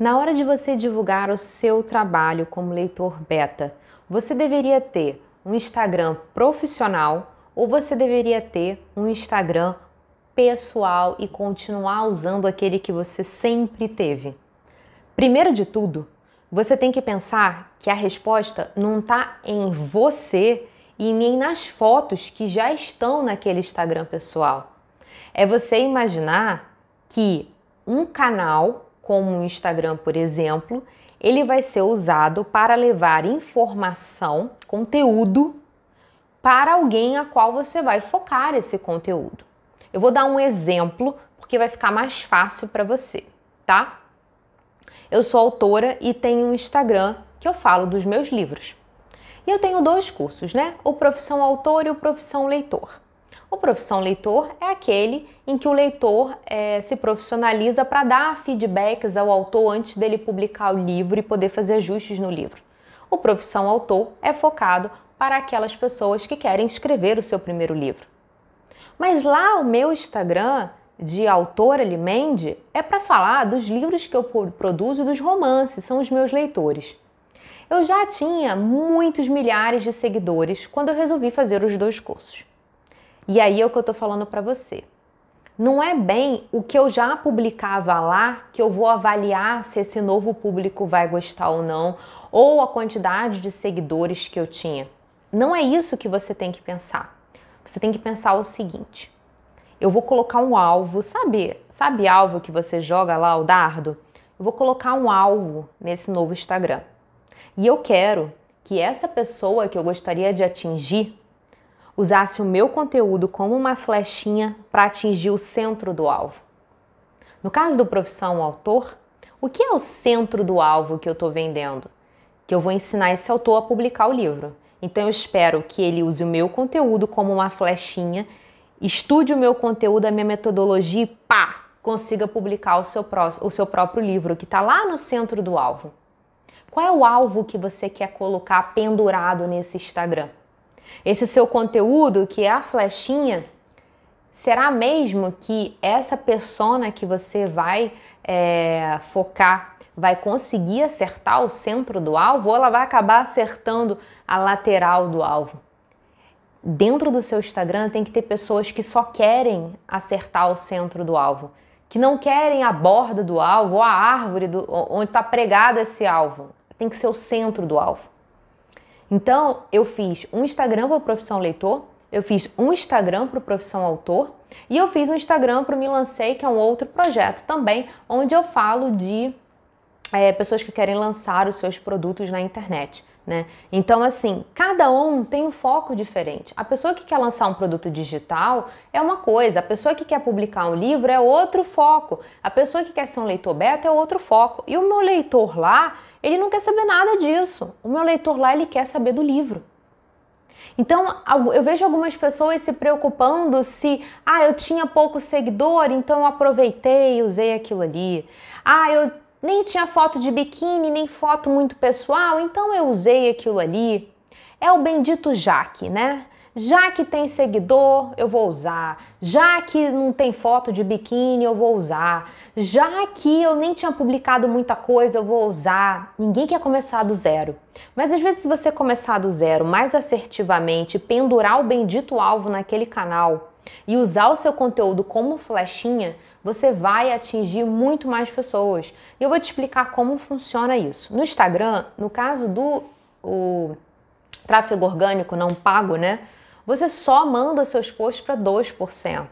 Na hora de você divulgar o seu trabalho como leitor beta, você deveria ter um Instagram profissional ou você deveria ter um Instagram pessoal e continuar usando aquele que você sempre teve? Primeiro de tudo, você tem que pensar que a resposta não está em você e nem nas fotos que já estão naquele Instagram pessoal. É você imaginar que um canal como o Instagram, por exemplo, ele vai ser usado para levar informação, conteúdo para alguém a qual você vai focar esse conteúdo. Eu vou dar um exemplo porque vai ficar mais fácil para você, tá? Eu sou autora e tenho um Instagram que eu falo dos meus livros. E eu tenho dois cursos, né? O Profissão Autor e o Profissão Leitor. O profissão leitor é aquele em que o leitor é, se profissionaliza para dar feedbacks ao autor antes dele publicar o livro e poder fazer ajustes no livro. O profissão autor é focado para aquelas pessoas que querem escrever o seu primeiro livro. Mas lá o meu Instagram de autora Limende é para falar dos livros que eu produzo e dos romances, são os meus leitores. Eu já tinha muitos milhares de seguidores quando eu resolvi fazer os dois cursos. E aí é o que eu tô falando para você. Não é bem o que eu já publicava lá que eu vou avaliar se esse novo público vai gostar ou não, ou a quantidade de seguidores que eu tinha. Não é isso que você tem que pensar. Você tem que pensar o seguinte: eu vou colocar um alvo, sabe? Sabe alvo que você joga lá o dardo? Eu vou colocar um alvo nesse novo Instagram. E eu quero que essa pessoa que eu gostaria de atingir usasse o meu conteúdo como uma flechinha para atingir o centro do alvo. No caso do profissão autor, o que é o centro do alvo que eu estou vendendo? Que eu vou ensinar esse autor a publicar o livro. Então eu espero que ele use o meu conteúdo como uma flechinha, estude o meu conteúdo, a minha metodologia e pá, consiga publicar o seu, o seu próprio livro, que está lá no centro do alvo. Qual é o alvo que você quer colocar pendurado nesse Instagram? Esse seu conteúdo, que é a flechinha, será mesmo que essa persona que você vai é, focar vai conseguir acertar o centro do alvo ou ela vai acabar acertando a lateral do alvo? Dentro do seu Instagram tem que ter pessoas que só querem acertar o centro do alvo, que não querem a borda do alvo ou a árvore do, onde está pregado esse alvo. Tem que ser o centro do alvo. Então, eu fiz um Instagram para Profissão Leitor, eu fiz um Instagram para Profissão Autor e eu fiz um Instagram para o Me Lancei, que é um outro projeto também, onde eu falo de é, pessoas que querem lançar os seus produtos na internet. Né? Então, assim, cada um tem um foco diferente. A pessoa que quer lançar um produto digital é uma coisa, a pessoa que quer publicar um livro é outro foco, a pessoa que quer ser um leitor beta é outro foco. E o meu leitor lá, ele não quer saber nada disso. O meu leitor lá, ele quer saber do livro. Então, eu vejo algumas pessoas se preocupando se, ah, eu tinha pouco seguidor, então eu aproveitei usei aquilo ali. Ah, eu nem tinha foto de biquíni, nem foto muito pessoal, então eu usei aquilo ali. É o bendito Jaque, né? Já que tem seguidor, eu vou usar. Já que não tem foto de biquíni, eu vou usar. Já que eu nem tinha publicado muita coisa, eu vou usar. Ninguém quer começar do zero. Mas às vezes, se você começar do zero mais assertivamente, pendurar o bendito alvo naquele canal e usar o seu conteúdo como flechinha, você vai atingir muito mais pessoas. E eu vou te explicar como funciona isso. No Instagram, no caso do o tráfego orgânico não pago, né? Você só manda seus posts para 2%.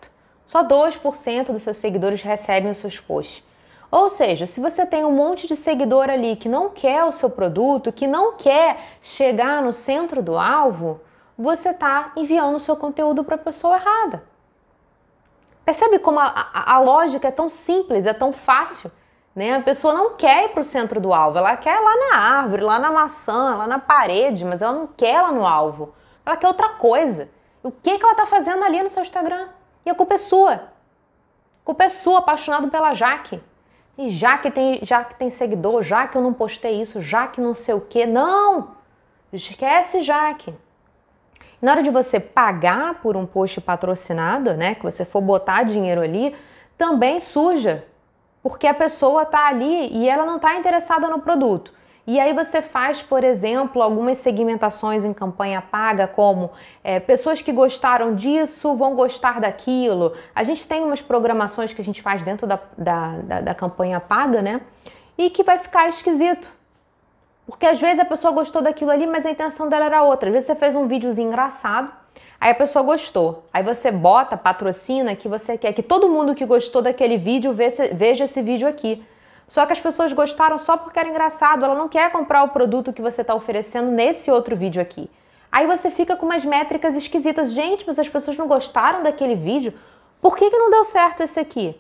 Só 2% dos seus seguidores recebem os seus posts. Ou seja, se você tem um monte de seguidor ali que não quer o seu produto, que não quer chegar no centro do alvo, você está enviando o seu conteúdo para a pessoa errada. Percebe como a, a, a, lógica é tão simples, é tão fácil? Né? A pessoa não quer ir para o centro do alvo, ela quer lá na árvore, lá na maçã, lá na parede, mas ela não quer lá no alvo. Ela quer outra coisa. O que, que ela está fazendo ali no seu Instagram? E a culpa é sua. A culpa é sua, apaixonado pela Jaque. E já que tem, já que tem seguidor, já que eu não postei isso, já que não sei o que. Não! Esquece Jaque. Na hora de você pagar por um post patrocinado, né, que você for botar dinheiro ali, também suja. porque a pessoa está ali e ela não está interessada no produto. E aí você faz, por exemplo, algumas segmentações em campanha paga, como é, pessoas que gostaram disso vão gostar daquilo. A gente tem umas programações que a gente faz dentro da, da, da, da campanha paga, né? E que vai ficar esquisito. Porque às vezes a pessoa gostou daquilo ali, mas a intenção dela era outra. Às vezes você fez um videozinho engraçado, aí a pessoa gostou. Aí você bota, patrocina que você quer que todo mundo que gostou daquele vídeo veja esse vídeo aqui. Só que as pessoas gostaram só porque era engraçado, ela não quer comprar o produto que você está oferecendo nesse outro vídeo aqui. Aí você fica com umas métricas esquisitas. Gente, mas as pessoas não gostaram daquele vídeo. Por que, que não deu certo esse aqui?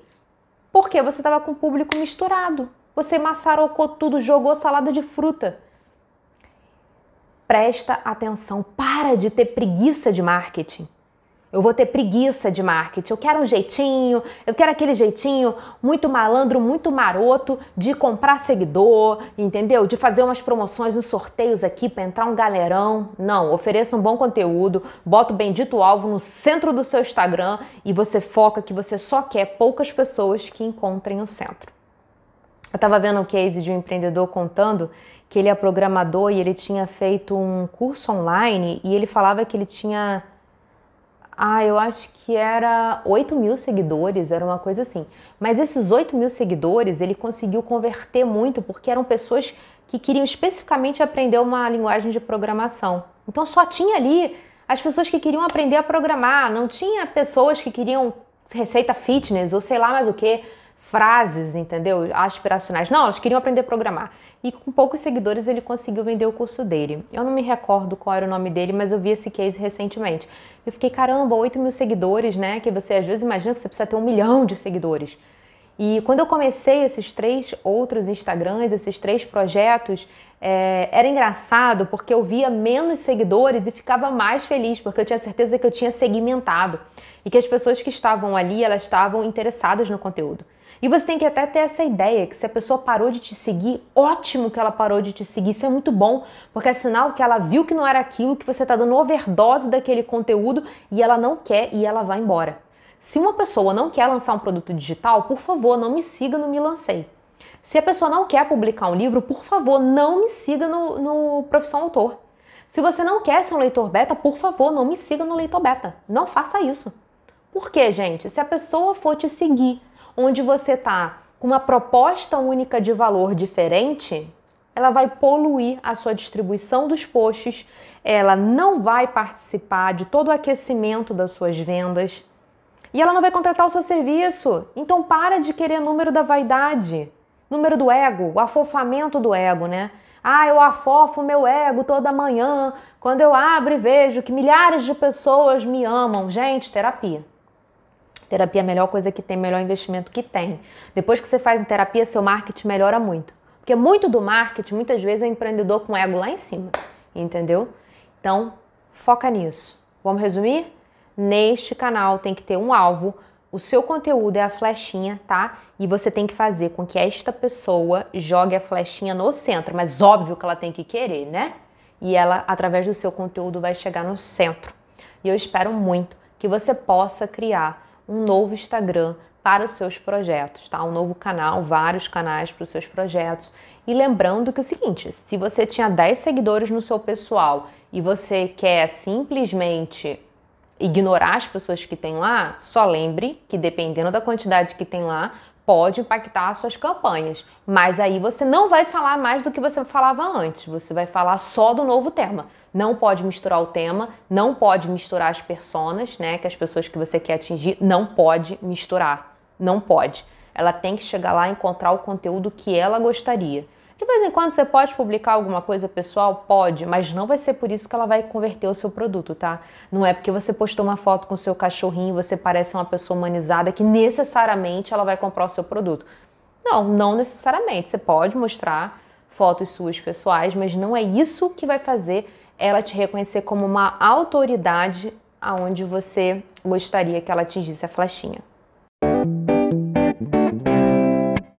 Porque você estava com o público misturado. Você maçarocou tudo, jogou salada de fruta. Presta atenção, para de ter preguiça de marketing. Eu vou ter preguiça de marketing. Eu quero um jeitinho, eu quero aquele jeitinho muito malandro, muito maroto de comprar seguidor, entendeu? De fazer umas promoções, uns sorteios aqui para entrar um galerão. Não, ofereça um bom conteúdo, bota o bendito alvo no centro do seu Instagram e você foca que você só quer poucas pessoas que encontrem o centro. Eu estava vendo um case de um empreendedor contando que ele é programador e ele tinha feito um curso online e ele falava que ele tinha ah, eu acho que era 8 mil seguidores, era uma coisa assim. Mas esses 8 mil seguidores ele conseguiu converter muito porque eram pessoas que queriam especificamente aprender uma linguagem de programação. Então só tinha ali as pessoas que queriam aprender a programar, não tinha pessoas que queriam receita fitness ou sei lá mais o que frases, entendeu? Aspiracionais. Não, eles queriam aprender a programar. E com poucos seguidores ele conseguiu vender o curso dele. Eu não me recordo qual era o nome dele, mas eu vi esse case recentemente. Eu fiquei, caramba, 8 mil seguidores, né? Que você às vezes imagina que você precisa ter um milhão de seguidores. E quando eu comecei esses três outros Instagrams, esses três projetos, é, era engraçado porque eu via menos seguidores e ficava mais feliz, porque eu tinha certeza que eu tinha segmentado e que as pessoas que estavam ali, elas estavam interessadas no conteúdo. E você tem que até ter essa ideia que se a pessoa parou de te seguir, ótimo que ela parou de te seguir, isso é muito bom, porque é sinal que ela viu que não era aquilo, que você está dando overdose daquele conteúdo e ela não quer e ela vai embora. Se uma pessoa não quer lançar um produto digital, por favor, não me siga no Me Lancei. Se a pessoa não quer publicar um livro, por favor, não me siga no, no Profissão Autor. Se você não quer ser um leitor beta, por favor, não me siga no leitor beta. Não faça isso. Por quê, gente? Se a pessoa for te seguir onde você está com uma proposta única de valor diferente, ela vai poluir a sua distribuição dos posts, ela não vai participar de todo o aquecimento das suas vendas e ela não vai contratar o seu serviço. Então para de querer número da vaidade, número do ego, o afofamento do ego, né? Ah, eu afofo meu ego toda manhã quando eu abro e vejo que milhares de pessoas me amam. Gente, terapia. Terapia é a melhor coisa que tem, melhor investimento que tem. Depois que você faz terapia, seu marketing melhora muito. Porque muito do marketing, muitas vezes, é um empreendedor com ego lá em cima. Entendeu? Então, foca nisso. Vamos resumir? Neste canal tem que ter um alvo. O seu conteúdo é a flechinha, tá? E você tem que fazer com que esta pessoa jogue a flechinha no centro. Mas óbvio que ela tem que querer, né? E ela, através do seu conteúdo, vai chegar no centro. E eu espero muito que você possa criar um novo Instagram para os seus projetos, tá? Um novo canal, vários canais para os seus projetos. E lembrando que é o seguinte, se você tinha 10 seguidores no seu pessoal e você quer simplesmente ignorar as pessoas que tem lá, só lembre que dependendo da quantidade que tem lá, pode impactar as suas campanhas. Mas aí você não vai falar mais do que você falava antes, você vai falar só do novo tema. Não pode misturar o tema, não pode misturar as personas, né? Que as pessoas que você quer atingir não pode misturar. Não pode. Ela tem que chegar lá e encontrar o conteúdo que ela gostaria. De vez em quando você pode publicar alguma coisa pessoal? Pode, mas não vai ser por isso que ela vai converter o seu produto, tá? Não é porque você postou uma foto com o seu cachorrinho, você parece uma pessoa humanizada que necessariamente ela vai comprar o seu produto. Não, não necessariamente. Você pode mostrar fotos suas pessoais, mas não é isso que vai fazer ela te reconhecer como uma autoridade aonde você gostaria que ela atingisse a flechinha.